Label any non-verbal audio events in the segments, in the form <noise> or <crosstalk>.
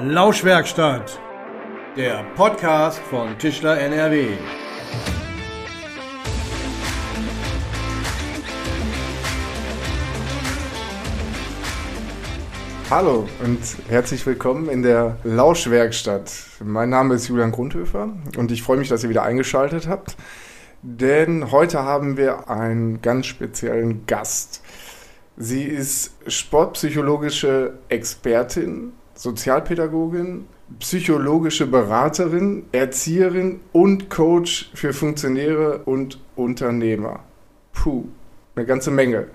Lauschwerkstatt, der Podcast von Tischler NRW. Hallo und herzlich willkommen in der Lauschwerkstatt. Mein Name ist Julian Grundhöfer und ich freue mich, dass ihr wieder eingeschaltet habt, denn heute haben wir einen ganz speziellen Gast. Sie ist sportpsychologische Expertin, Sozialpädagogin, psychologische Beraterin, Erzieherin und Coach für Funktionäre und Unternehmer. Puh, eine ganze Menge.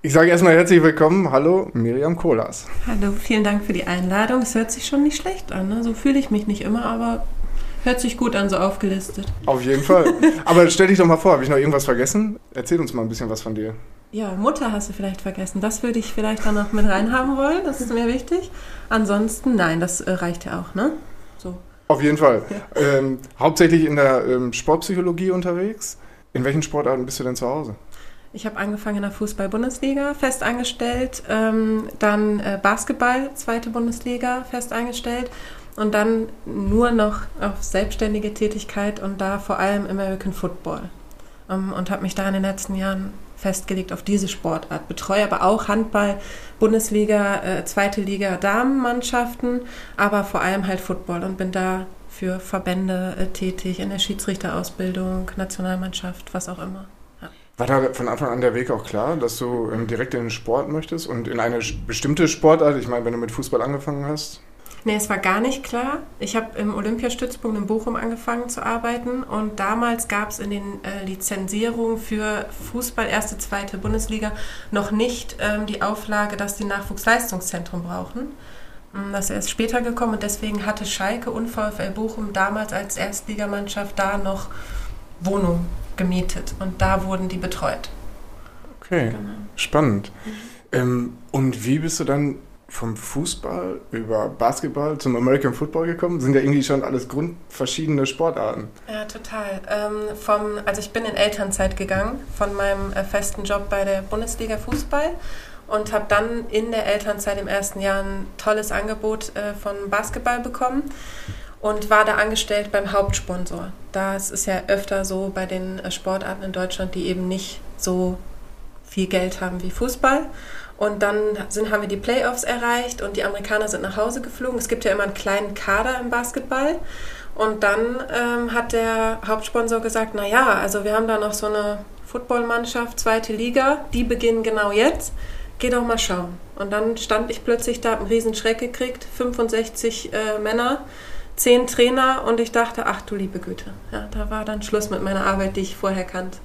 Ich sage erstmal herzlich willkommen. Hallo, Miriam Kolas. Hallo, vielen Dank für die Einladung. Es hört sich schon nicht schlecht an. Ne? So fühle ich mich nicht immer, aber hört sich gut an, so aufgelistet. Auf jeden Fall. Aber stell dich doch mal vor, habe ich noch irgendwas vergessen? Erzähl uns mal ein bisschen was von dir. Ja, Mutter hast du vielleicht vergessen. Das würde ich vielleicht dann noch mit reinhaben wollen. Das ist mir wichtig. Ansonsten, nein, das äh, reicht ja auch, ne? So. Auf jeden Fall. Ja. Ähm, hauptsächlich in der ähm, Sportpsychologie unterwegs. In welchen Sportarten bist du denn zu Hause? Ich habe angefangen in der Fußball-Bundesliga, fest angestellt, ähm, dann äh, Basketball, zweite Bundesliga, fest angestellt und dann nur noch auf selbstständige Tätigkeit und da vor allem American Football. Ähm, und habe mich da in den letzten Jahren festgelegt auf diese Sportart. Betreue aber auch Handball, Bundesliga, äh, zweite Liga, Damenmannschaften, aber vor allem halt Football und bin da für Verbände äh, tätig, in der Schiedsrichterausbildung, Nationalmannschaft, was auch immer. War da von Anfang an der Weg auch klar, dass du ähm, direkt in den Sport möchtest und in eine bestimmte Sportart? Ich meine, wenn du mit Fußball angefangen hast? Nee, es war gar nicht klar. Ich habe im Olympiastützpunkt in Bochum angefangen zu arbeiten und damals gab es in den äh, Lizenzierungen für Fußball erste, zweite Bundesliga noch nicht ähm, die Auflage, dass die Nachwuchsleistungszentrum brauchen. Mm, das ist erst später gekommen und deswegen hatte Schalke und VfL Bochum damals als Erstligamannschaft da noch Wohnungen gemietet und da wurden die betreut. Okay, genau. spannend. Mhm. Ähm, und wie bist du dann vom Fußball über Basketball zum American Football gekommen? Sind ja irgendwie schon alles grundverschiedene Sportarten. Ja, total. Ähm, vom, also ich bin in Elternzeit gegangen von meinem äh, festen Job bei der Bundesliga Fußball und habe dann in der Elternzeit im ersten Jahr ein tolles Angebot äh, von Basketball bekommen und war da angestellt beim Hauptsponsor. Das ist ja öfter so bei den äh, Sportarten in Deutschland, die eben nicht so viel Geld haben wie Fußball. Und dann sind, haben wir die Playoffs erreicht und die Amerikaner sind nach Hause geflogen. Es gibt ja immer einen kleinen Kader im Basketball. Und dann ähm, hat der Hauptsponsor gesagt, naja, also wir haben da noch so eine Footballmannschaft, zweite Liga, die beginnen genau jetzt. Geh doch mal schauen. Und dann stand ich plötzlich da, einen riesen Schreck gekriegt, 65 äh, Männer, 10 Trainer und ich dachte, ach du liebe Güte. Ja, da war dann Schluss mit meiner Arbeit, die ich vorher kannte.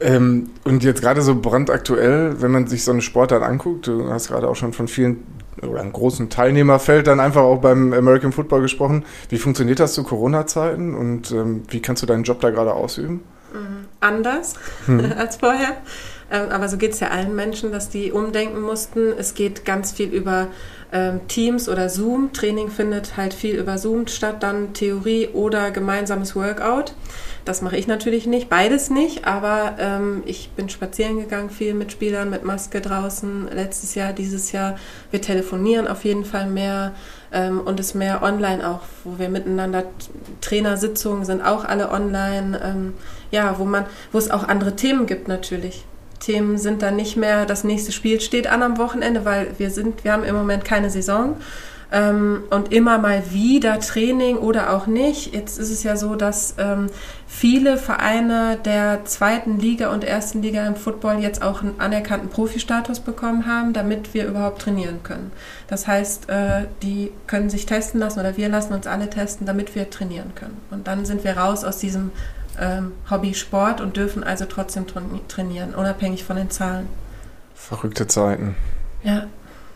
Ähm, und jetzt gerade so brandaktuell, wenn man sich so eine Sportart anguckt, du hast gerade auch schon von vielen oder einem großen Teilnehmerfeld dann einfach auch beim American Football gesprochen. Wie funktioniert das zu Corona-Zeiten und ähm, wie kannst du deinen Job da gerade ausüben? Mhm. Anders hm. <laughs> als vorher. Ähm, aber so geht es ja allen Menschen, dass die umdenken mussten. Es geht ganz viel über ähm, Teams oder Zoom. Training findet halt viel über Zoom statt, dann Theorie oder gemeinsames Workout. Das mache ich natürlich nicht, beides nicht, aber ähm, ich bin spazieren gegangen, viel mit Spielern, mit Maske draußen, letztes Jahr, dieses Jahr. Wir telefonieren auf jeden Fall mehr ähm, und es mehr online auch, wo wir miteinander, Trainersitzungen sind auch alle online, ähm, ja, wo man, wo es auch andere Themen gibt natürlich. Themen sind dann nicht mehr, das nächste Spiel steht an am Wochenende, weil wir sind, wir haben im Moment keine Saison ähm, und immer mal wieder Training oder auch nicht. Jetzt ist es ja so, dass ähm, viele Vereine der zweiten Liga und ersten Liga im Football jetzt auch einen anerkannten Profi-Status bekommen haben, damit wir überhaupt trainieren können. Das heißt, äh, die können sich testen lassen oder wir lassen uns alle testen, damit wir trainieren können. Und dann sind wir raus aus diesem ähm, Hobby Sport und dürfen also trotzdem trainieren, unabhängig von den Zahlen. Verrückte Zeiten. Ja,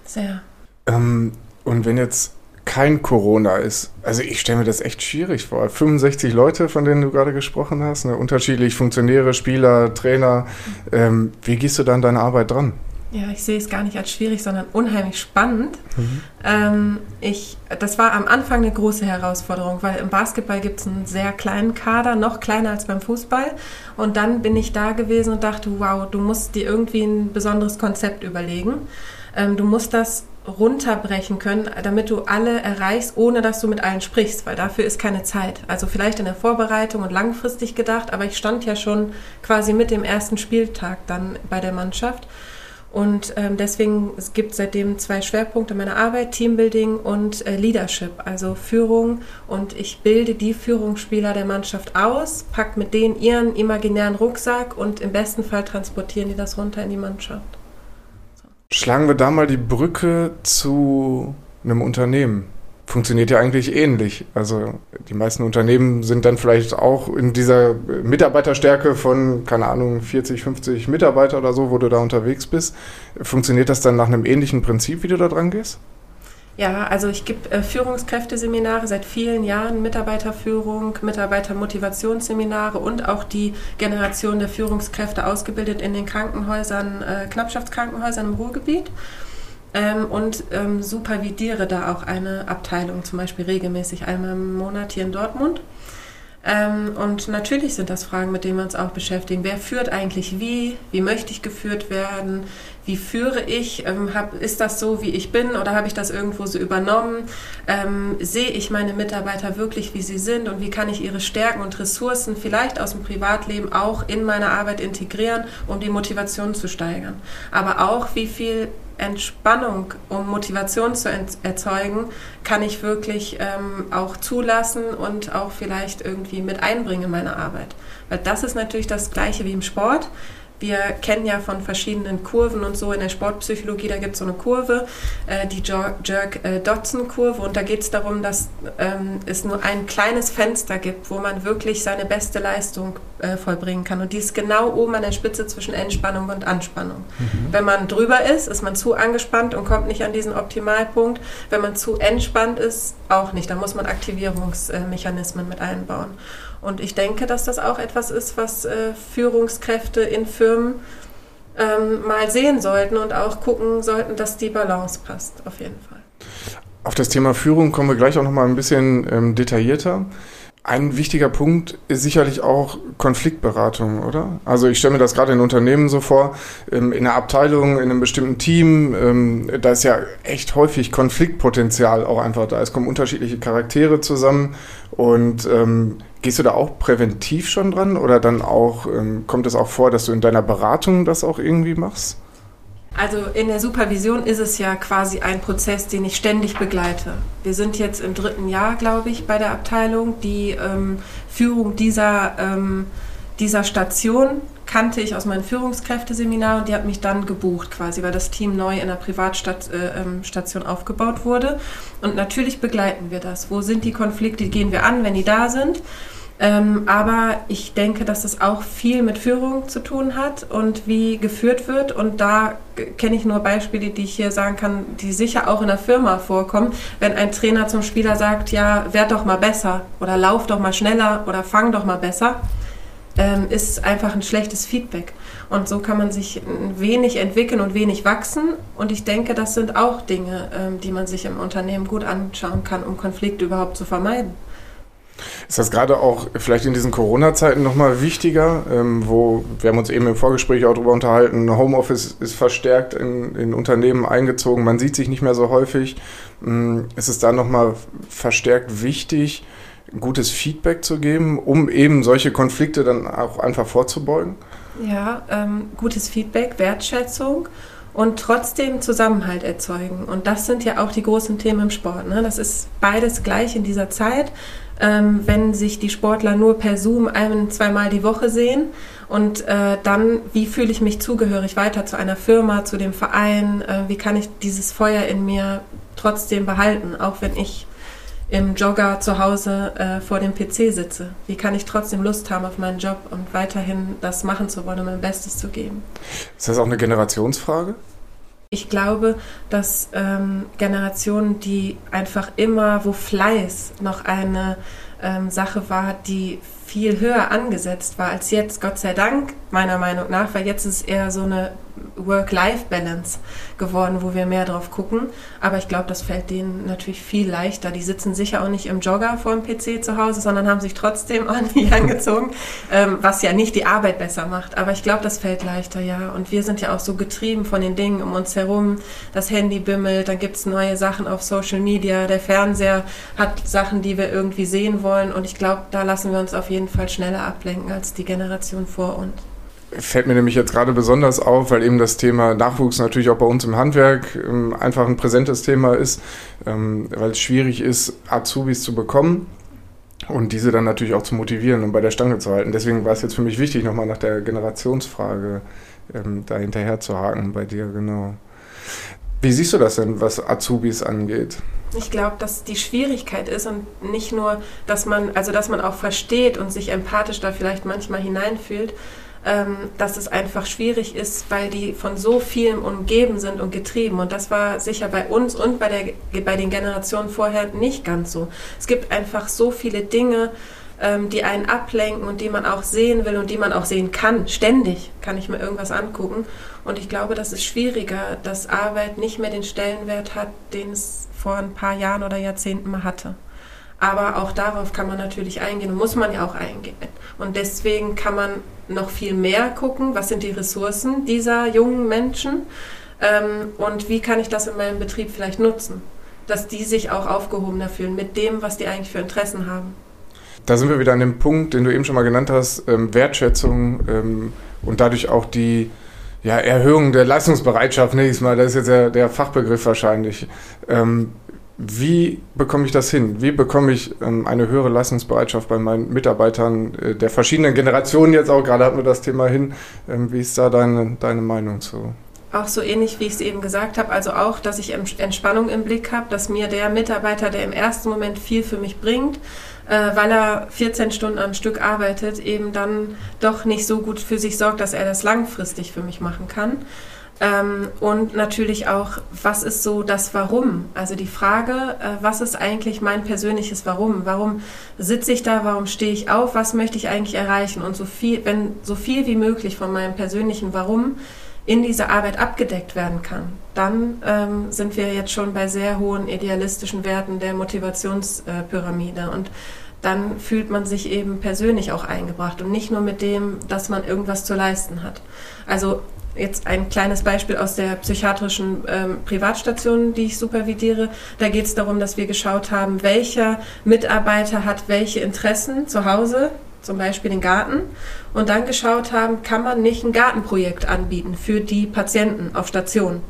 sehr. Ähm, und wenn jetzt kein Corona ist, also ich stelle mir das echt schwierig vor. 65 Leute, von denen du gerade gesprochen hast, ne? unterschiedlich Funktionäre, Spieler, Trainer. Ähm, wie gehst du dann deine Arbeit dran? Ja, ich sehe es gar nicht als schwierig, sondern unheimlich spannend. Mhm. Ähm, ich, das war am Anfang eine große Herausforderung, weil im Basketball gibt es einen sehr kleinen Kader, noch kleiner als beim Fußball. Und dann bin ich da gewesen und dachte, wow, du musst dir irgendwie ein besonderes Konzept überlegen. Ähm, du musst das runterbrechen können, damit du alle erreichst, ohne dass du mit allen sprichst, weil dafür ist keine Zeit. Also vielleicht in der Vorbereitung und langfristig gedacht, aber ich stand ja schon quasi mit dem ersten Spieltag dann bei der Mannschaft. Und ähm, deswegen, es gibt seitdem zwei Schwerpunkte meiner Arbeit, Teambuilding und äh, Leadership, also Führung. Und ich bilde die Führungsspieler der Mannschaft aus, pack mit denen ihren imaginären Rucksack und im besten Fall transportieren die das runter in die Mannschaft. Schlagen wir da mal die Brücke zu einem Unternehmen. Funktioniert ja eigentlich ähnlich. Also die meisten Unternehmen sind dann vielleicht auch in dieser Mitarbeiterstärke von, keine Ahnung, 40, 50 Mitarbeiter oder so, wo du da unterwegs bist. Funktioniert das dann nach einem ähnlichen Prinzip, wie du da dran gehst? Ja, also ich gebe äh, Führungskräfteseminare seit vielen Jahren, Mitarbeiterführung, Mitarbeitermotivationsseminare und auch die Generation der Führungskräfte ausgebildet in den Krankenhäusern, äh, Knappschaftskrankenhäusern im Ruhrgebiet. Ähm, und ähm, supervidiere da auch eine Abteilung, zum Beispiel regelmäßig einmal im Monat hier in Dortmund. Ähm, und natürlich sind das Fragen, mit denen wir uns auch beschäftigen. Wer führt eigentlich wie? Wie möchte ich geführt werden? Wie führe ich? Ähm, hab, ist das so, wie ich bin oder habe ich das irgendwo so übernommen? Ähm, sehe ich meine Mitarbeiter wirklich, wie sie sind und wie kann ich ihre Stärken und Ressourcen vielleicht aus dem Privatleben auch in meine Arbeit integrieren, um die Motivation zu steigern? Aber auch, wie viel Entspannung, um Motivation zu erzeugen, kann ich wirklich ähm, auch zulassen und auch vielleicht irgendwie mit einbringen in meine Arbeit. Weil das ist natürlich das Gleiche wie im Sport. Wir kennen ja von verschiedenen Kurven und so in der Sportpsychologie, da gibt es so eine Kurve, äh, die Jerk-Dodson-Kurve. Und da geht es darum, dass ähm, es nur ein kleines Fenster gibt, wo man wirklich seine beste Leistung äh, vollbringen kann. Und die ist genau oben an der Spitze zwischen Entspannung und Anspannung. Mhm. Wenn man drüber ist, ist man zu angespannt und kommt nicht an diesen Optimalpunkt. Wenn man zu entspannt ist, auch nicht. Da muss man Aktivierungsmechanismen mit einbauen. Und ich denke, dass das auch etwas ist, was äh, Führungskräfte in Firmen ähm, mal sehen sollten und auch gucken sollten, dass die Balance passt, auf jeden Fall. Auf das Thema Führung kommen wir gleich auch noch mal ein bisschen ähm, detaillierter. Ein wichtiger Punkt ist sicherlich auch Konfliktberatung, oder? Also ich stelle mir das gerade in Unternehmen so vor, ähm, in einer Abteilung, in einem bestimmten Team, ähm, da ist ja echt häufig Konfliktpotenzial auch einfach da. Es kommen unterschiedliche Charaktere zusammen und ähm, gehst du da auch präventiv schon dran oder dann auch, kommt es auch vor, dass du in deiner Beratung das auch irgendwie machst? Also in der Supervision ist es ja quasi ein Prozess, den ich ständig begleite. Wir sind jetzt im dritten Jahr, glaube ich, bei der Abteilung. Die ähm, Führung dieser, ähm, dieser Station kannte ich aus meinem Führungskräfteseminar und die hat mich dann gebucht quasi, weil das Team neu in der Privatstation äh, aufgebaut wurde. Und natürlich begleiten wir das. Wo sind die Konflikte, gehen wir an, wenn die da sind? Ähm, aber ich denke, dass das auch viel mit Führung zu tun hat und wie geführt wird. Und da kenne ich nur Beispiele, die ich hier sagen kann, die sicher auch in der Firma vorkommen. Wenn ein Trainer zum Spieler sagt, ja, werd doch mal besser oder lauf doch mal schneller oder fang doch mal besser, ähm, ist einfach ein schlechtes Feedback. Und so kann man sich wenig entwickeln und wenig wachsen. Und ich denke, das sind auch Dinge, ähm, die man sich im Unternehmen gut anschauen kann, um Konflikte überhaupt zu vermeiden. Ist das gerade auch vielleicht in diesen Corona-Zeiten nochmal wichtiger, ähm, wo wir haben uns eben im Vorgespräch auch darüber unterhalten, Homeoffice ist verstärkt in, in Unternehmen eingezogen, man sieht sich nicht mehr so häufig. Ähm, ist es da nochmal verstärkt wichtig, gutes Feedback zu geben, um eben solche Konflikte dann auch einfach vorzubeugen? Ja, ähm, gutes Feedback, Wertschätzung und trotzdem Zusammenhalt erzeugen. Und das sind ja auch die großen Themen im Sport. Ne? Das ist beides gleich in dieser Zeit ähm, wenn sich die Sportler nur per Zoom ein, zweimal die Woche sehen. Und äh, dann, wie fühle ich mich zugehörig weiter zu einer Firma, zu dem Verein? Äh, wie kann ich dieses Feuer in mir trotzdem behalten, auch wenn ich im Jogger zu Hause äh, vor dem PC sitze? Wie kann ich trotzdem Lust haben auf meinen Job und weiterhin das machen zu wollen und mein Bestes zu geben? Ist das auch eine Generationsfrage? Ich glaube, dass ähm, Generationen, die einfach immer, wo Fleiß noch eine ähm, Sache war, die viel höher angesetzt war als jetzt, Gott sei Dank, meiner Meinung nach, weil jetzt ist eher so eine Work-Life-Balance geworden, wo wir mehr drauf gucken. Aber ich glaube, das fällt denen natürlich viel leichter. Die sitzen sicher auch nicht im Jogger vor dem PC zu Hause, sondern haben sich trotzdem <laughs> ordentlich angezogen, ähm, was ja nicht die Arbeit besser macht. Aber ich glaube, das fällt leichter, ja. Und wir sind ja auch so getrieben von den Dingen um uns herum. Das Handy bimmelt, dann gibt es neue Sachen auf Social Media, der Fernseher hat Sachen, die wir irgendwie sehen wollen. Und ich glaube, da lassen wir uns auf jeden Fall schneller ablenken als die Generation vor uns fällt mir nämlich jetzt gerade besonders auf, weil eben das Thema Nachwuchs natürlich auch bei uns im Handwerk ähm, einfach ein präsentes Thema ist, ähm, weil es schwierig ist, Azubis zu bekommen und diese dann natürlich auch zu motivieren und bei der Stange zu halten. Deswegen war es jetzt für mich wichtig, nochmal nach der Generationsfrage ähm, da hinterher zu haken bei dir, genau. Wie siehst du das denn, was Azubis angeht? Ich glaube, dass die Schwierigkeit ist und nicht nur, dass man, also dass man auch versteht und sich empathisch da vielleicht manchmal hineinfühlt, ähm, dass es einfach schwierig ist, weil die von so vielem umgeben sind und getrieben. Und das war sicher bei uns und bei, der, bei den Generationen vorher nicht ganz so. Es gibt einfach so viele Dinge, ähm, die einen ablenken und die man auch sehen will und die man auch sehen kann. Ständig kann ich mir irgendwas angucken. Und ich glaube, das ist schwieriger, dass Arbeit nicht mehr den Stellenwert hat, den es vor ein paar Jahren oder Jahrzehnten mal hatte. Aber auch darauf kann man natürlich eingehen und muss man ja auch eingehen. Und deswegen kann man noch viel mehr gucken, was sind die Ressourcen dieser jungen Menschen ähm, und wie kann ich das in meinem Betrieb vielleicht nutzen, dass die sich auch aufgehobener fühlen mit dem, was die eigentlich für Interessen haben. Da sind wir wieder an dem Punkt, den du eben schon mal genannt hast, ähm, Wertschätzung ähm, und dadurch auch die ja, Erhöhung der Leistungsbereitschaft, nächstes Mal, das ist jetzt der, der Fachbegriff wahrscheinlich. Ähm, wie bekomme ich das hin? Wie bekomme ich ähm, eine höhere Leistungsbereitschaft bei meinen Mitarbeitern äh, der verschiedenen Generationen jetzt auch? Gerade hatten wir das Thema hin. Ähm, wie ist da deine, deine Meinung zu? Auch so ähnlich, wie ich es eben gesagt habe. Also auch, dass ich Entspannung im Blick habe, dass mir der Mitarbeiter, der im ersten Moment viel für mich bringt, äh, weil er 14 Stunden am Stück arbeitet, eben dann doch nicht so gut für sich sorgt, dass er das langfristig für mich machen kann. Ähm, und natürlich auch, was ist so das Warum? Also die Frage, äh, was ist eigentlich mein persönliches Warum? Warum sitze ich da? Warum stehe ich auf? Was möchte ich eigentlich erreichen? Und so viel, wenn so viel wie möglich von meinem persönlichen Warum in dieser Arbeit abgedeckt werden kann, dann ähm, sind wir jetzt schon bei sehr hohen idealistischen Werten der Motivationspyramide. Und dann fühlt man sich eben persönlich auch eingebracht und nicht nur mit dem, dass man irgendwas zu leisten hat. Also Jetzt ein kleines Beispiel aus der psychiatrischen ähm, Privatstation, die ich supervidiere. Da geht es darum, dass wir geschaut haben, welcher Mitarbeiter hat welche Interessen zu Hause, zum Beispiel den Garten, und dann geschaut haben, kann man nicht ein Gartenprojekt anbieten für die Patienten auf Station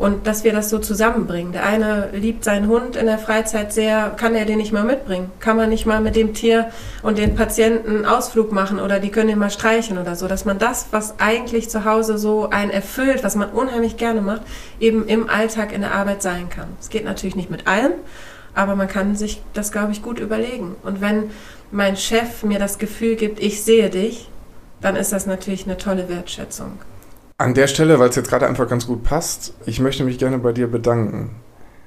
und dass wir das so zusammenbringen. Der eine liebt seinen Hund in der Freizeit sehr, kann er den nicht mal mitbringen? Kann man nicht mal mit dem Tier und den Patienten Ausflug machen oder die können ihn mal streichen oder so, dass man das, was eigentlich zu Hause so einen erfüllt, was man unheimlich gerne macht, eben im Alltag in der Arbeit sein kann. Es geht natürlich nicht mit allem, aber man kann sich das, glaube ich, gut überlegen. Und wenn mein Chef mir das Gefühl gibt, ich sehe dich, dann ist das natürlich eine tolle Wertschätzung. An der Stelle, weil es jetzt gerade einfach ganz gut passt, ich möchte mich gerne bei dir bedanken.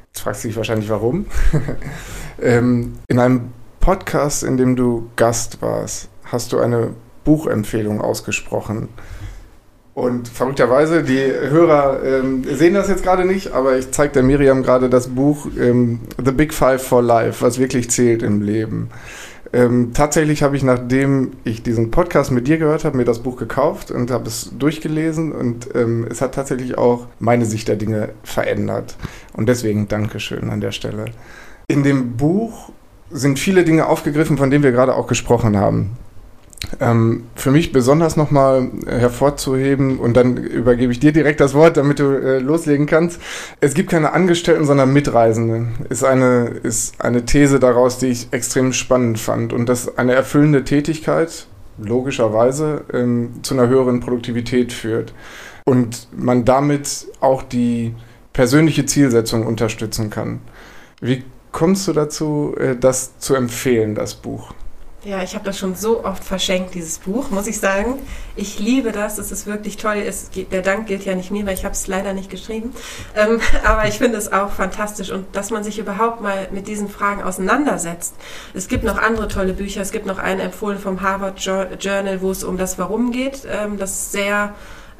Jetzt fragst du dich wahrscheinlich warum. <laughs> ähm, in einem Podcast, in dem du Gast warst, hast du eine Buchempfehlung ausgesprochen. Und verrückterweise, die Hörer ähm, sehen das jetzt gerade nicht, aber ich zeige der Miriam gerade das Buch ähm, The Big Five for Life, was wirklich zählt im Leben. Ähm, tatsächlich habe ich, nachdem ich diesen Podcast mit dir gehört habe, mir das Buch gekauft und habe es durchgelesen und ähm, es hat tatsächlich auch meine Sicht der Dinge verändert. Und deswegen Dankeschön an der Stelle. In dem Buch sind viele Dinge aufgegriffen, von denen wir gerade auch gesprochen haben. Ähm, für mich besonders nochmal hervorzuheben, und dann übergebe ich dir direkt das Wort, damit du äh, loslegen kannst. Es gibt keine Angestellten, sondern Mitreisende. Ist eine, ist eine These daraus, die ich extrem spannend fand. Und dass eine erfüllende Tätigkeit logischerweise ähm, zu einer höheren Produktivität führt. Und man damit auch die persönliche Zielsetzung unterstützen kann. Wie kommst du dazu, äh, das zu empfehlen, das Buch? Ja, ich habe das schon so oft verschenkt, dieses Buch, muss ich sagen. Ich liebe das, es ist wirklich toll. Es, der Dank gilt ja nicht mir, weil ich habe es leider nicht geschrieben. Ähm, <laughs> aber ich finde es auch fantastisch und dass man sich überhaupt mal mit diesen Fragen auseinandersetzt. Es gibt noch andere tolle Bücher. Es gibt noch einen empfohlen vom Harvard Journal, wo es um das Warum geht. Ähm, das sehr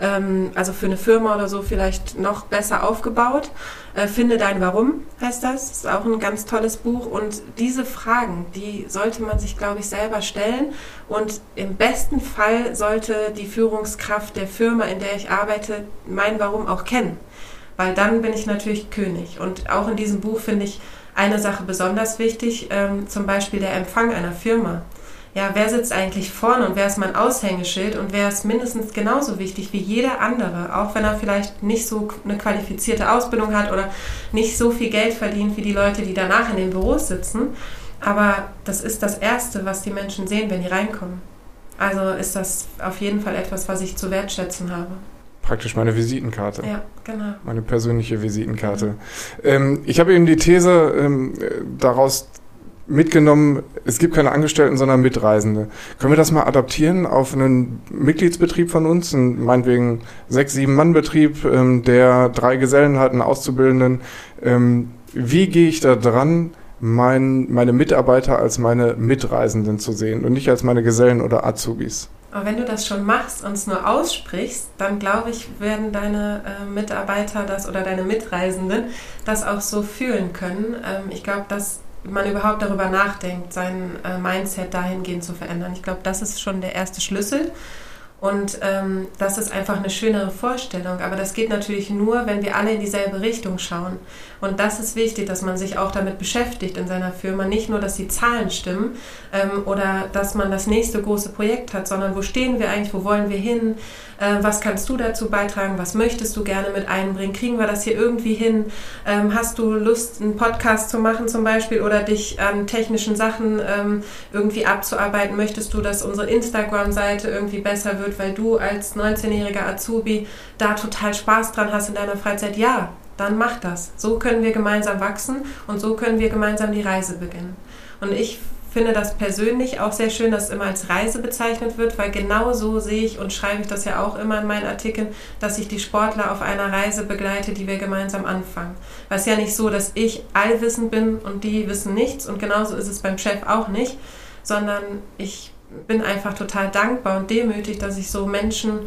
ähm, also für eine Firma oder so vielleicht noch besser aufgebaut. Äh, Finde dein Warum heißt das. Ist auch ein ganz tolles Buch. Und diese Fragen, die sollte man sich, glaube ich, selber stellen. Und im besten Fall sollte die Führungskraft der Firma, in der ich arbeite, mein Warum auch kennen. Weil dann bin ich natürlich König. Und auch in diesem Buch finde ich eine Sache besonders wichtig, ähm, zum Beispiel der Empfang einer Firma ja, wer sitzt eigentlich vorne und wer ist mein Aushängeschild und wer ist mindestens genauso wichtig wie jeder andere, auch wenn er vielleicht nicht so eine qualifizierte Ausbildung hat oder nicht so viel Geld verdient wie die Leute, die danach in den Büros sitzen. Aber das ist das Erste, was die Menschen sehen, wenn die reinkommen. Also ist das auf jeden Fall etwas, was ich zu wertschätzen habe praktisch meine Visitenkarte. Ja, genau. Meine persönliche Visitenkarte. Mhm. Ähm, ich habe eben die These ähm, daraus mitgenommen, es gibt keine Angestellten, sondern Mitreisende. Können wir das mal adaptieren auf einen Mitgliedsbetrieb von uns, einen meinetwegen sechs, sieben Mann Betrieb, ähm, der drei Gesellen hat, einen Auszubildenden. Ähm, wie gehe ich da dran, mein, meine Mitarbeiter als meine Mitreisenden zu sehen und nicht als meine Gesellen oder Azubis? Aber wenn du das schon machst und es nur aussprichst, dann glaube ich, werden deine äh, Mitarbeiter das oder deine Mitreisenden das auch so fühlen können. Ähm, ich glaube, dass man überhaupt darüber nachdenkt, sein äh, Mindset dahingehend zu verändern. Ich glaube, das ist schon der erste Schlüssel. Und ähm, das ist einfach eine schönere Vorstellung. Aber das geht natürlich nur, wenn wir alle in dieselbe Richtung schauen. Und das ist wichtig, dass man sich auch damit beschäftigt in seiner Firma. Nicht nur, dass die Zahlen stimmen ähm, oder dass man das nächste große Projekt hat, sondern wo stehen wir eigentlich, wo wollen wir hin, äh, was kannst du dazu beitragen, was möchtest du gerne mit einbringen, kriegen wir das hier irgendwie hin, ähm, hast du Lust, einen Podcast zu machen zum Beispiel oder dich an technischen Sachen ähm, irgendwie abzuarbeiten, möchtest du, dass unsere Instagram-Seite irgendwie besser wird, weil du als 19-jähriger Azubi da total Spaß dran hast in deiner Freizeit, ja, dann mach das. So können wir gemeinsam wachsen und so können wir gemeinsam die Reise beginnen. Und ich finde das persönlich auch sehr schön, dass es immer als Reise bezeichnet wird, weil genau so sehe ich und schreibe ich das ja auch immer in meinen Artikeln, dass ich die Sportler auf einer Reise begleite, die wir gemeinsam anfangen. Weil es ja nicht so, dass ich allwissend bin und die wissen nichts und genauso ist es beim Chef auch nicht, sondern ich bin einfach total dankbar und demütig, dass ich so Menschen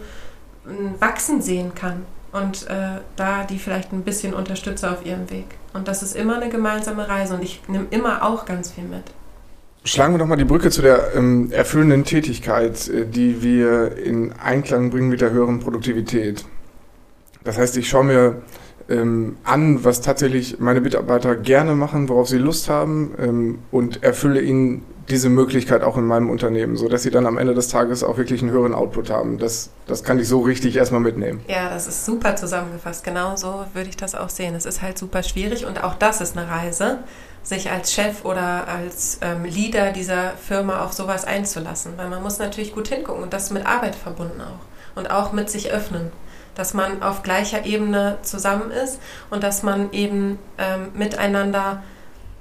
hm, wachsen sehen kann und äh, da die vielleicht ein bisschen unterstütze auf ihrem Weg. Und das ist immer eine gemeinsame Reise und ich nehme immer auch ganz viel mit. Schlagen wir doch mal die Brücke zu der ähm, erfüllenden Tätigkeit, äh, die wir in Einklang bringen mit der höheren Produktivität. Das heißt, ich schaue mir ähm, an, was tatsächlich meine Mitarbeiter gerne machen, worauf sie Lust haben ähm, und erfülle ihnen diese Möglichkeit auch in meinem Unternehmen, so dass sie dann am Ende des Tages auch wirklich einen höheren Output haben. Das, das kann ich so richtig erstmal mitnehmen. Ja, das ist super zusammengefasst. Genau so würde ich das auch sehen. Es ist halt super schwierig und auch das ist eine Reise, sich als Chef oder als ähm, Leader dieser Firma auf sowas einzulassen. Weil man muss natürlich gut hingucken und das mit Arbeit verbunden auch. Und auch mit sich öffnen dass man auf gleicher Ebene zusammen ist und dass man eben ähm, miteinander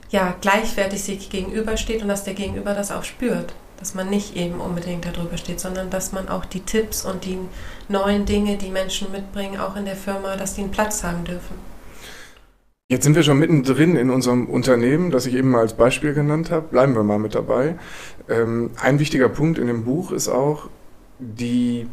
ja, gleichwertig sich gegenübersteht und dass der Gegenüber das auch spürt. Dass man nicht eben unbedingt darüber steht, sondern dass man auch die Tipps und die neuen Dinge, die Menschen mitbringen, auch in der Firma, dass die einen Platz haben dürfen. Jetzt sind wir schon mittendrin in unserem Unternehmen, das ich eben mal als Beispiel genannt habe. Bleiben wir mal mit dabei. Ähm, ein wichtiger Punkt in dem Buch ist auch, die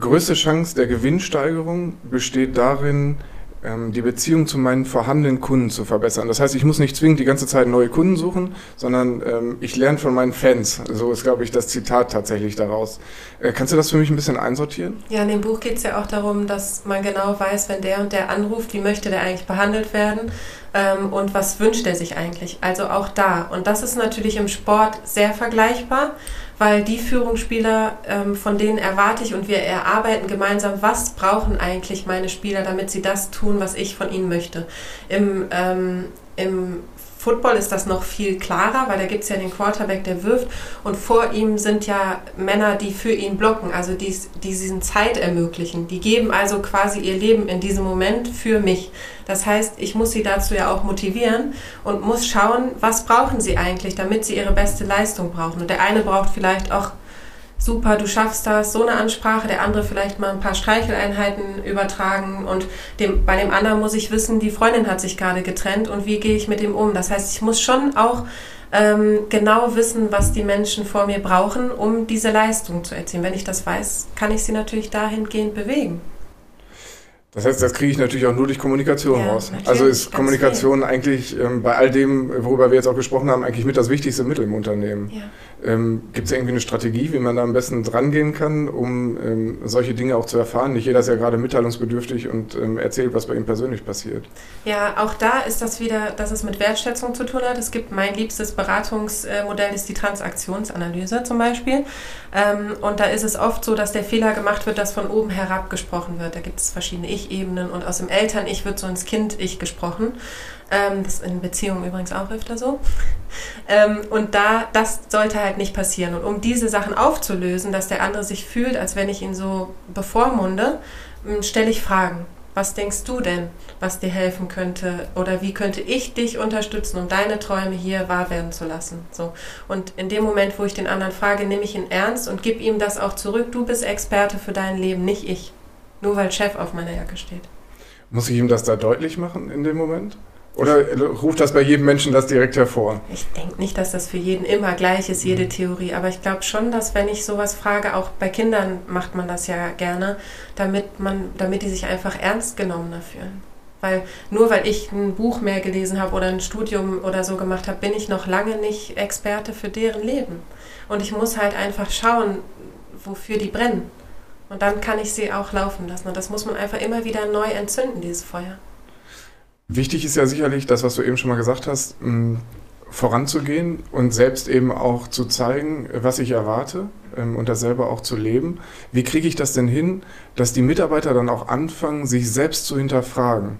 größte Chance der Gewinnsteigerung besteht darin, die Beziehung zu meinen vorhandenen Kunden zu verbessern. Das heißt, ich muss nicht zwingend die ganze Zeit neue Kunden suchen, sondern ähm, ich lerne von meinen Fans. So ist, glaube ich, das Zitat tatsächlich daraus. Äh, kannst du das für mich ein bisschen einsortieren? Ja, in dem Buch geht es ja auch darum, dass man genau weiß, wenn der und der anruft, wie möchte der eigentlich behandelt werden ähm, und was wünscht er sich eigentlich. Also auch da. Und das ist natürlich im Sport sehr vergleichbar weil die Führungsspieler, ähm, von denen erwarte ich und wir erarbeiten gemeinsam, was brauchen eigentlich meine Spieler, damit sie das tun, was ich von ihnen möchte. Im, ähm, im Football ist das noch viel klarer, weil da gibt es ja den Quarterback, der wirft und vor ihm sind ja Männer, die für ihn blocken, also die, die diesen Zeit ermöglichen. Die geben also quasi ihr Leben in diesem Moment für mich. Das heißt, ich muss sie dazu ja auch motivieren und muss schauen, was brauchen sie eigentlich, damit sie ihre beste Leistung brauchen. Und der eine braucht vielleicht auch super, du schaffst das, so eine Ansprache, der andere vielleicht mal ein paar Streicheleinheiten übertragen und dem, bei dem anderen muss ich wissen, die Freundin hat sich gerade getrennt und wie gehe ich mit dem um. Das heißt, ich muss schon auch ähm, genau wissen, was die Menschen vor mir brauchen, um diese Leistung zu erzielen. Wenn ich das weiß, kann ich sie natürlich dahingehend bewegen. Das heißt, das kriege ich natürlich auch nur durch Kommunikation ja, raus. Also ist Kommunikation viel. eigentlich ähm, bei all dem, worüber wir jetzt auch gesprochen haben, eigentlich mit das wichtigste Mittel im Unternehmen. Ja. Ähm, Gibt es irgendwie eine Strategie, wie man da am besten drangehen kann, um ähm, solche Dinge auch zu erfahren? Nicht jeder ist ja gerade mitteilungsbedürftig und ähm, erzählt, was bei ihm persönlich passiert. Ja, auch da ist das wieder, dass es mit Wertschätzung zu tun hat. Es gibt mein liebstes Beratungsmodell, ist die Transaktionsanalyse zum Beispiel. Ähm, und da ist es oft so, dass der Fehler gemacht wird, dass von oben herab gesprochen wird. Da gibt es verschiedene Ich-Ebenen und aus dem Eltern-Ich wird so ins Kind-Ich gesprochen. Ähm, das ist in Beziehungen übrigens auch öfter so. Ähm, und da, das sollte halt nicht passieren. Und um diese Sachen aufzulösen, dass der andere sich fühlt, als wenn ich ihn so bevormunde, ähm, stelle ich Fragen. Was denkst du denn, was dir helfen könnte? Oder wie könnte ich dich unterstützen, um deine Träume hier wahr werden zu lassen? So. Und in dem Moment, wo ich den anderen frage, nehme ich ihn ernst und gebe ihm das auch zurück. Du bist Experte für dein Leben, nicht ich. Nur weil Chef auf meiner Jacke steht. Muss ich ihm das da deutlich machen in dem Moment? Oder ruft das bei jedem Menschen das direkt hervor? Ich denke nicht, dass das für jeden immer gleich ist, jede mhm. Theorie. Aber ich glaube schon, dass wenn ich sowas frage, auch bei Kindern macht man das ja gerne, damit, man, damit die sich einfach ernst genommener fühlen. Weil nur weil ich ein Buch mehr gelesen habe oder ein Studium oder so gemacht habe, bin ich noch lange nicht Experte für deren Leben. Und ich muss halt einfach schauen, wofür die brennen. Und dann kann ich sie auch laufen lassen. Und das muss man einfach immer wieder neu entzünden, dieses Feuer. Wichtig ist ja sicherlich das, was du eben schon mal gesagt hast, voranzugehen und selbst eben auch zu zeigen, was ich erwarte ähm, und das selber auch zu leben. Wie kriege ich das denn hin, dass die Mitarbeiter dann auch anfangen, sich selbst zu hinterfragen?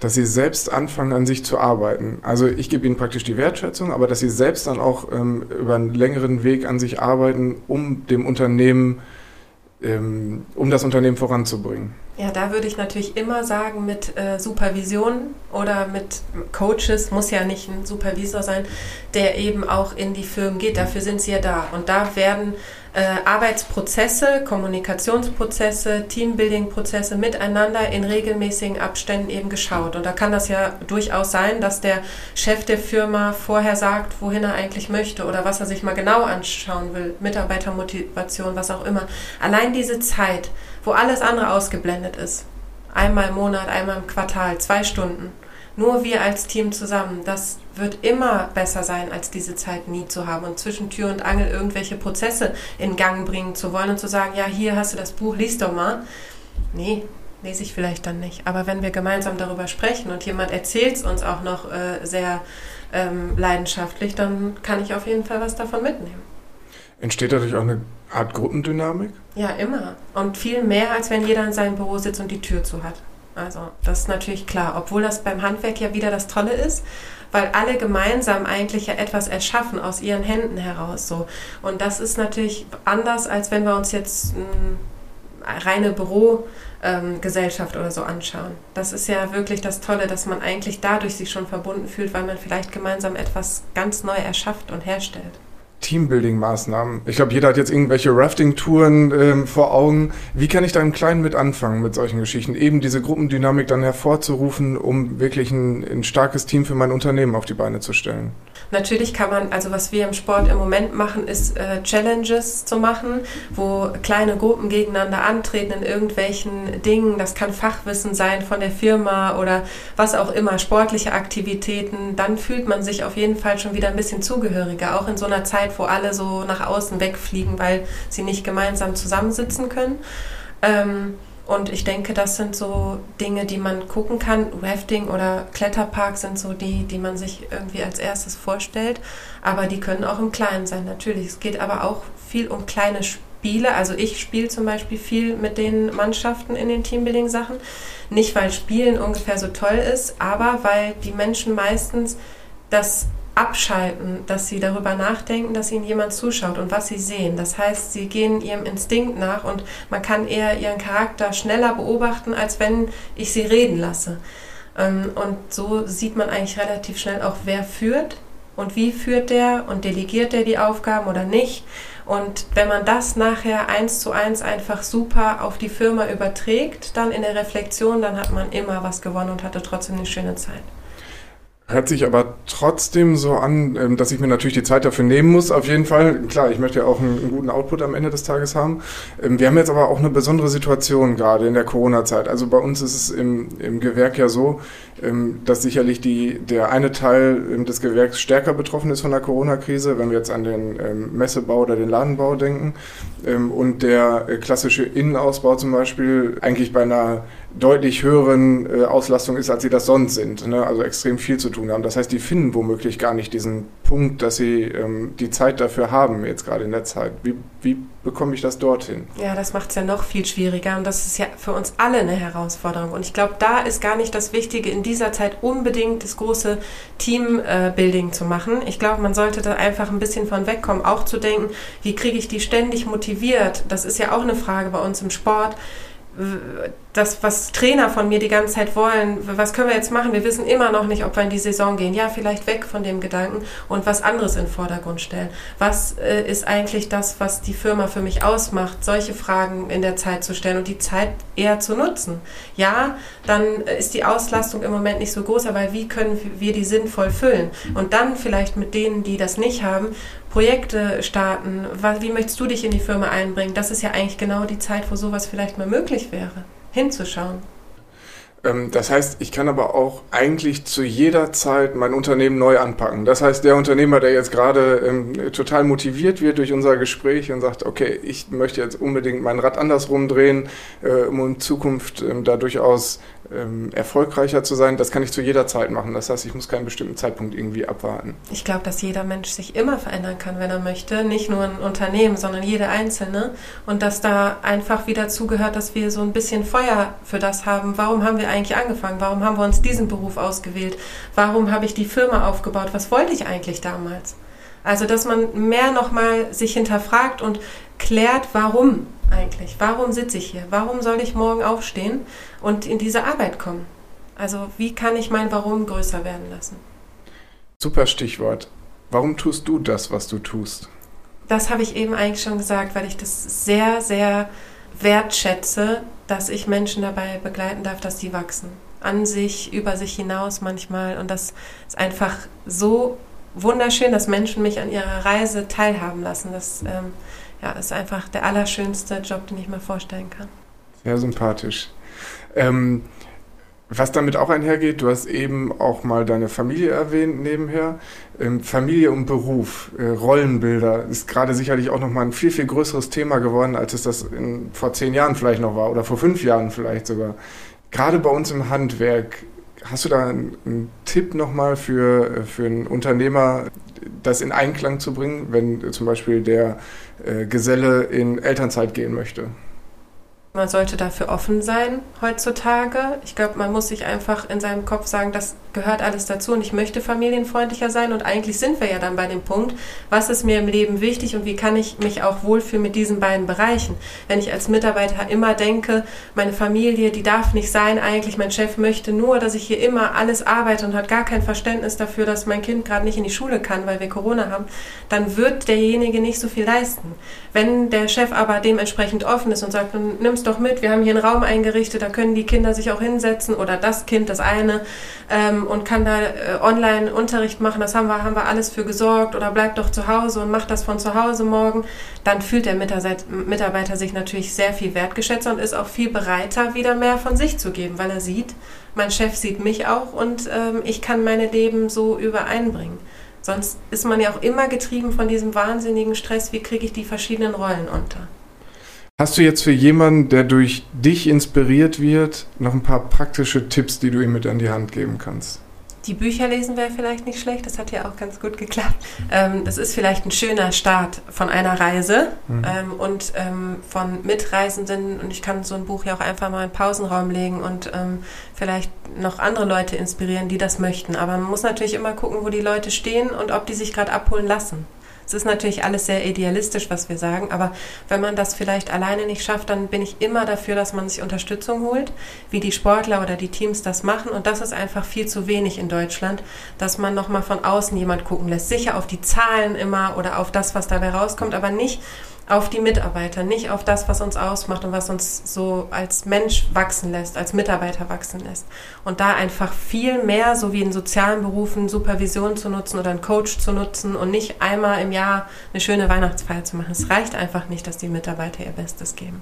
Dass sie selbst anfangen, an sich zu arbeiten. Also ich gebe ihnen praktisch die Wertschätzung, aber dass sie selbst dann auch ähm, über einen längeren Weg an sich arbeiten, um dem Unternehmen, ähm, um das Unternehmen voranzubringen. Ja, da würde ich natürlich immer sagen, mit äh, Supervision oder mit Coaches, muss ja nicht ein Supervisor sein, der eben auch in die Firmen geht. Dafür sind sie ja da. Und da werden äh, Arbeitsprozesse, Kommunikationsprozesse, Teambuilding-Prozesse miteinander in regelmäßigen Abständen eben geschaut. Und da kann das ja durchaus sein, dass der Chef der Firma vorher sagt, wohin er eigentlich möchte oder was er sich mal genau anschauen will, Mitarbeitermotivation, was auch immer. Allein diese Zeit wo alles andere ausgeblendet ist. Einmal im Monat, einmal im Quartal, zwei Stunden. Nur wir als Team zusammen. Das wird immer besser sein, als diese Zeit nie zu haben und zwischen Tür und Angel irgendwelche Prozesse in Gang bringen zu wollen und zu sagen, ja, hier hast du das Buch, liest doch mal. Nee, lese ich vielleicht dann nicht. Aber wenn wir gemeinsam darüber sprechen und jemand erzählt es uns auch noch äh, sehr ähm, leidenschaftlich, dann kann ich auf jeden Fall was davon mitnehmen. Entsteht dadurch auch eine Art Gruppendynamik? Ja, immer. Und viel mehr, als wenn jeder in seinem Büro sitzt und die Tür zu hat. Also, das ist natürlich klar. Obwohl das beim Handwerk ja wieder das Tolle ist, weil alle gemeinsam eigentlich ja etwas erschaffen aus ihren Händen heraus. So. Und das ist natürlich anders, als wenn wir uns jetzt eine reine Bürogesellschaft ähm, oder so anschauen. Das ist ja wirklich das Tolle, dass man eigentlich dadurch sich schon verbunden fühlt, weil man vielleicht gemeinsam etwas ganz neu erschafft und herstellt. Teambuilding-Maßnahmen. Ich glaube, jeder hat jetzt irgendwelche Rafting-Touren ähm, vor Augen. Wie kann ich da im Kleinen mit anfangen mit solchen Geschichten? Eben diese Gruppendynamik dann hervorzurufen, um wirklich ein, ein starkes Team für mein Unternehmen auf die Beine zu stellen. Natürlich kann man, also was wir im Sport im Moment machen, ist äh, Challenges zu machen, wo kleine Gruppen gegeneinander antreten in irgendwelchen Dingen. Das kann Fachwissen sein von der Firma oder was auch immer, sportliche Aktivitäten. Dann fühlt man sich auf jeden Fall schon wieder ein bisschen zugehöriger, auch in so einer Zeit, wo alle so nach außen wegfliegen, weil sie nicht gemeinsam zusammensitzen können. Ähm, und ich denke, das sind so Dinge, die man gucken kann. Rafting oder Kletterpark sind so die, die man sich irgendwie als erstes vorstellt. Aber die können auch im Kleinen sein, natürlich. Es geht aber auch viel um kleine Spiele. Also ich spiele zum Beispiel viel mit den Mannschaften in den Teambuilding-Sachen. Nicht, weil Spielen ungefähr so toll ist, aber weil die Menschen meistens das abschalten, dass sie darüber nachdenken, dass ihnen jemand zuschaut und was sie sehen. Das heißt, sie gehen ihrem Instinkt nach und man kann eher ihren Charakter schneller beobachten, als wenn ich sie reden lasse. Ähm, und so sieht man eigentlich relativ schnell auch, wer führt und wie führt der und delegiert der die Aufgaben oder nicht. Und wenn man das nachher eins zu eins einfach super auf die Firma überträgt, dann in der Reflexion, dann hat man immer was gewonnen und hatte trotzdem eine schöne Zeit. Hört sich aber trotzdem so an, ähm, dass ich mir natürlich die Zeit dafür nehmen muss. Auf jeden Fall, klar, ich möchte ja auch einen, guten Output am Ende des Tages haben. Ähm, wir haben jetzt aber auch eine besondere Situation gerade in der Corona-Zeit. Also bei uns ist es im, im Gewerk ja so, ähm, dass sicherlich die, der eine Teil des Gewerks stärker betroffen ist von der Corona-Krise, wenn wir jetzt an den Messebau oder den Ladenbau denken. Und der äh, klassische Innenausbau zum Beispiel eigentlich bei einer deutlich höheren äh, Auslastung ist, als sie das sonst sind. Ne? Also extrem viel zu tun haben. Das heißt, die finden womöglich gar nicht diesen Punkt, dass sie ähm, die Zeit dafür haben, jetzt gerade in der Zeit. Wie, wie bekomme ich das dorthin? Ja, das macht es ja noch viel schwieriger und das ist ja für uns alle eine Herausforderung. Und ich glaube, da ist gar nicht das Wichtige, in dieser Zeit unbedingt das große Teambuilding äh, zu machen. Ich glaube, man sollte da einfach ein bisschen von wegkommen, auch zu denken, wie kriege ich die ständig motiviert? Das ist ja auch eine Frage bei uns im Sport das, was Trainer von mir die ganze Zeit wollen, was können wir jetzt machen? Wir wissen immer noch nicht, ob wir in die Saison gehen. Ja, vielleicht weg von dem Gedanken und was anderes in den Vordergrund stellen. Was äh, ist eigentlich das, was die Firma für mich ausmacht? Solche Fragen in der Zeit zu stellen und die Zeit eher zu nutzen. Ja, dann ist die Auslastung im Moment nicht so groß, aber wie können wir die sinnvoll füllen? Und dann vielleicht mit denen, die das nicht haben, Projekte starten. Wie möchtest du dich in die Firma einbringen? Das ist ja eigentlich genau die Zeit, wo sowas vielleicht mal möglich wäre, hinzuschauen. Ähm, das heißt, ich kann aber auch eigentlich zu jeder Zeit mein Unternehmen neu anpacken. Das heißt, der Unternehmer, der jetzt gerade ähm, total motiviert wird durch unser Gespräch und sagt, okay, ich möchte jetzt unbedingt mein Rad andersrum drehen, äh, um in Zukunft ähm, da durchaus ähm, erfolgreicher zu sein, das kann ich zu jeder Zeit machen. Das heißt, ich muss keinen bestimmten Zeitpunkt irgendwie abwarten. Ich glaube, dass jeder Mensch sich immer verändern kann, wenn er möchte. Nicht nur ein Unternehmen, sondern jeder Einzelne. Und dass da einfach wieder zugehört, dass wir so ein bisschen Feuer für das haben. Warum haben wir eigentlich angefangen? Warum haben wir uns diesen Beruf ausgewählt? Warum habe ich die Firma aufgebaut? Was wollte ich eigentlich damals? Also, dass man mehr nochmal sich hinterfragt und klärt, warum eigentlich? Warum sitze ich hier? Warum soll ich morgen aufstehen und in diese Arbeit kommen? Also wie kann ich mein Warum größer werden lassen? Super Stichwort. Warum tust du das, was du tust? Das habe ich eben eigentlich schon gesagt, weil ich das sehr, sehr wertschätze, dass ich Menschen dabei begleiten darf, dass sie wachsen. An sich, über sich hinaus manchmal. Und das ist einfach so wunderschön, dass Menschen mich an ihrer Reise teilhaben lassen. Das ähm, ja, ist einfach der allerschönste Job, den ich mir vorstellen kann. Sehr sympathisch. Ähm, was damit auch einhergeht, du hast eben auch mal deine Familie erwähnt nebenher. Ähm, Familie und Beruf, äh, Rollenbilder ist gerade sicherlich auch nochmal ein viel, viel größeres Thema geworden, als es das in, vor zehn Jahren vielleicht noch war oder vor fünf Jahren vielleicht sogar. Gerade bei uns im Handwerk, hast du da einen, einen Tipp nochmal für, für einen Unternehmer, das in Einklang zu bringen, wenn zum Beispiel der äh, Geselle in Elternzeit gehen möchte. Man sollte dafür offen sein heutzutage. Ich glaube, man muss sich einfach in seinem Kopf sagen, das gehört alles dazu und ich möchte familienfreundlicher sein. Und eigentlich sind wir ja dann bei dem Punkt, was ist mir im Leben wichtig und wie kann ich mich auch wohlfühlen mit diesen beiden Bereichen. Wenn ich als Mitarbeiter immer denke, meine Familie, die darf nicht sein eigentlich, mein Chef möchte nur, dass ich hier immer alles arbeite und hat gar kein Verständnis dafür, dass mein Kind gerade nicht in die Schule kann, weil wir Corona haben, dann wird derjenige nicht so viel leisten. Wenn der Chef aber dementsprechend offen ist und sagt, nimmst doch mit, wir haben hier einen Raum eingerichtet, da können die Kinder sich auch hinsetzen oder das Kind, das eine, ähm, und kann da äh, Online-Unterricht machen, das haben wir, haben wir alles für gesorgt oder bleibt doch zu Hause und macht das von zu Hause morgen, dann fühlt der Mitarbeiter sich natürlich sehr viel wertgeschätzt und ist auch viel bereiter, wieder mehr von sich zu geben, weil er sieht, mein Chef sieht mich auch und ähm, ich kann meine Leben so übereinbringen. Sonst ist man ja auch immer getrieben von diesem wahnsinnigen Stress, wie kriege ich die verschiedenen Rollen unter. Hast du jetzt für jemanden, der durch dich inspiriert wird, noch ein paar praktische Tipps, die du ihm mit an die Hand geben kannst? die Bücher lesen wäre vielleicht nicht schlecht, das hat ja auch ganz gut geklappt. Ähm, das ist vielleicht ein schöner Start von einer Reise mhm. ähm, und ähm, von Mitreisenden. Und ich kann so ein Buch ja auch einfach mal in den Pausenraum legen und ähm, vielleicht noch andere Leute inspirieren, die das möchten. Aber man muss natürlich immer gucken, wo die Leute stehen und ob die sich gerade abholen lassen. Es ist natürlich alles sehr idealistisch, was wir sagen, aber wenn man das vielleicht alleine nicht schafft, dann bin ich immer dafür, dass man sich Unterstützung holt, wie die Sportler oder die Teams das machen. Und das ist einfach viel zu wenig in Deutschland, dass man nochmal von außen jemand gucken lässt. Sicher auf die Zahlen immer oder auf das, was dabei rauskommt, aber nicht auf die Mitarbeiter, nicht auf das, was uns ausmacht und was uns so als Mensch wachsen lässt, als Mitarbeiter wachsen lässt. Und da einfach viel mehr, so wie in sozialen Berufen, Supervision zu nutzen oder einen Coach zu nutzen und nicht einmal im Jahr eine schöne Weihnachtsfeier zu machen. Es reicht einfach nicht, dass die Mitarbeiter ihr Bestes geben.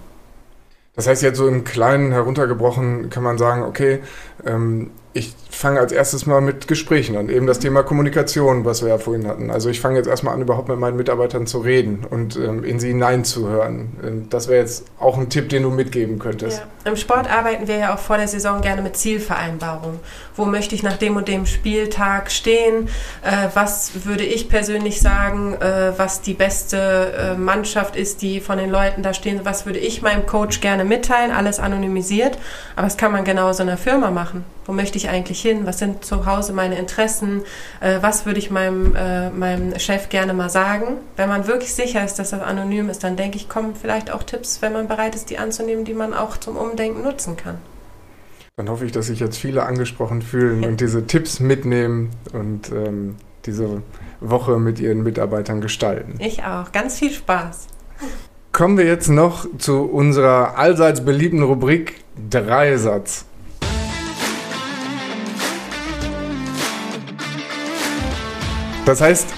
Das heißt, jetzt so im Kleinen heruntergebrochen kann man sagen, okay, ähm, ich fange als erstes mal mit Gesprächen an. Eben das Thema Kommunikation, was wir ja vorhin hatten. Also ich fange jetzt erstmal an, überhaupt mit meinen Mitarbeitern zu reden und ähm, in sie hineinzuhören. Ähm, das wäre jetzt auch ein Tipp, den du mitgeben könntest. Ja. Im Sport arbeiten wir ja auch vor der Saison gerne mit Zielvereinbarungen. Wo möchte ich nach dem und dem Spieltag stehen? Äh, was würde ich persönlich sagen, äh, was die beste äh, Mannschaft ist, die von den Leuten da stehen? Was würde ich meinem Coach gerne mitteilen? Alles anonymisiert. Aber das kann man genauso in einer Firma machen. Wo möchte ich eigentlich hin? Was sind zu Hause meine Interessen? Äh, was würde ich meinem, äh, meinem Chef gerne mal sagen? Wenn man wirklich sicher ist, dass das anonym ist, dann denke ich, kommen vielleicht auch Tipps, wenn man bereit ist, die anzunehmen, die man auch zum Umdenken nutzen kann. Dann hoffe ich, dass sich jetzt viele angesprochen fühlen ja. und diese Tipps mitnehmen und ähm, diese Woche mit ihren Mitarbeitern gestalten. Ich auch. Ganz viel Spaß. Kommen wir jetzt noch zu unserer allseits beliebten Rubrik Dreisatz. Das heißt,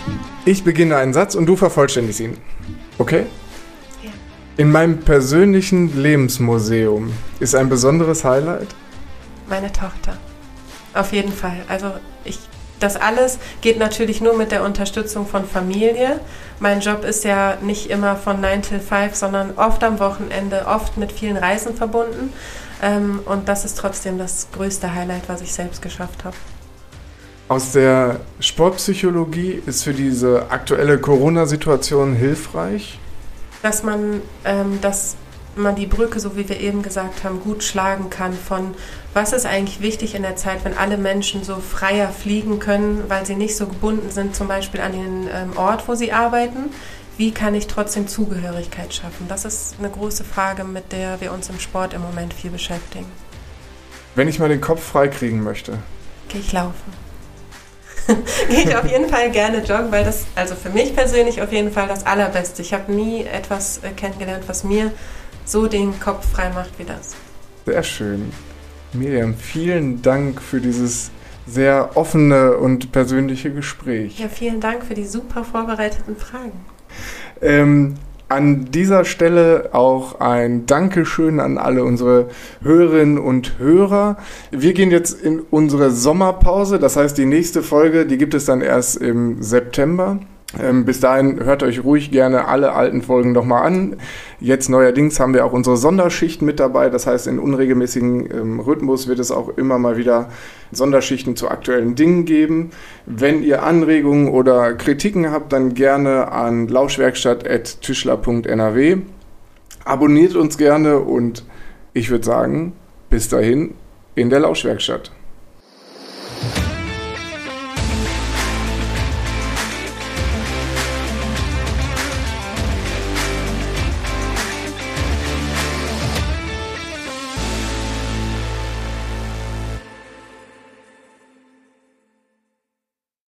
ich beginne einen Satz und du vervollständigst ihn. Okay? Ja. In meinem persönlichen Lebensmuseum ist ein besonderes Highlight? Meine Tochter. Auf jeden Fall. Also ich, das alles geht natürlich nur mit der Unterstützung von Familie. Mein Job ist ja nicht immer von 9 till 5, sondern oft am Wochenende, oft mit vielen Reisen verbunden. Ähm, und das ist trotzdem das größte Highlight, was ich selbst geschafft habe aus der Sportpsychologie ist für diese aktuelle Corona-Situation hilfreich? Dass man, ähm, dass man die Brücke, so wie wir eben gesagt haben, gut schlagen kann von was ist eigentlich wichtig in der Zeit, wenn alle Menschen so freier fliegen können, weil sie nicht so gebunden sind, zum Beispiel an den ähm, Ort, wo sie arbeiten. Wie kann ich trotzdem Zugehörigkeit schaffen? Das ist eine große Frage, mit der wir uns im Sport im Moment viel beschäftigen. Wenn ich mal den Kopf frei kriegen möchte, gehe ich laufen. <laughs> gehe ich auf jeden Fall gerne joggen, weil das, also für mich persönlich auf jeden Fall das Allerbeste. Ich habe nie etwas äh, kennengelernt, was mir so den Kopf frei macht wie das. Sehr schön. Miriam, vielen Dank für dieses sehr offene und persönliche Gespräch. Ja, vielen Dank für die super vorbereiteten Fragen. Ähm, an dieser Stelle auch ein Dankeschön an alle unsere Hörerinnen und Hörer. Wir gehen jetzt in unsere Sommerpause, das heißt die nächste Folge, die gibt es dann erst im September. Ähm, bis dahin hört euch ruhig gerne alle alten Folgen nochmal an. Jetzt neuerdings haben wir auch unsere Sonderschichten mit dabei. Das heißt, in unregelmäßigen ähm, Rhythmus wird es auch immer mal wieder Sonderschichten zu aktuellen Dingen geben. Wenn ihr Anregungen oder Kritiken habt, dann gerne an lauschwerkstatt.tischler.nrw. Abonniert uns gerne und ich würde sagen, bis dahin in der Lauschwerkstatt.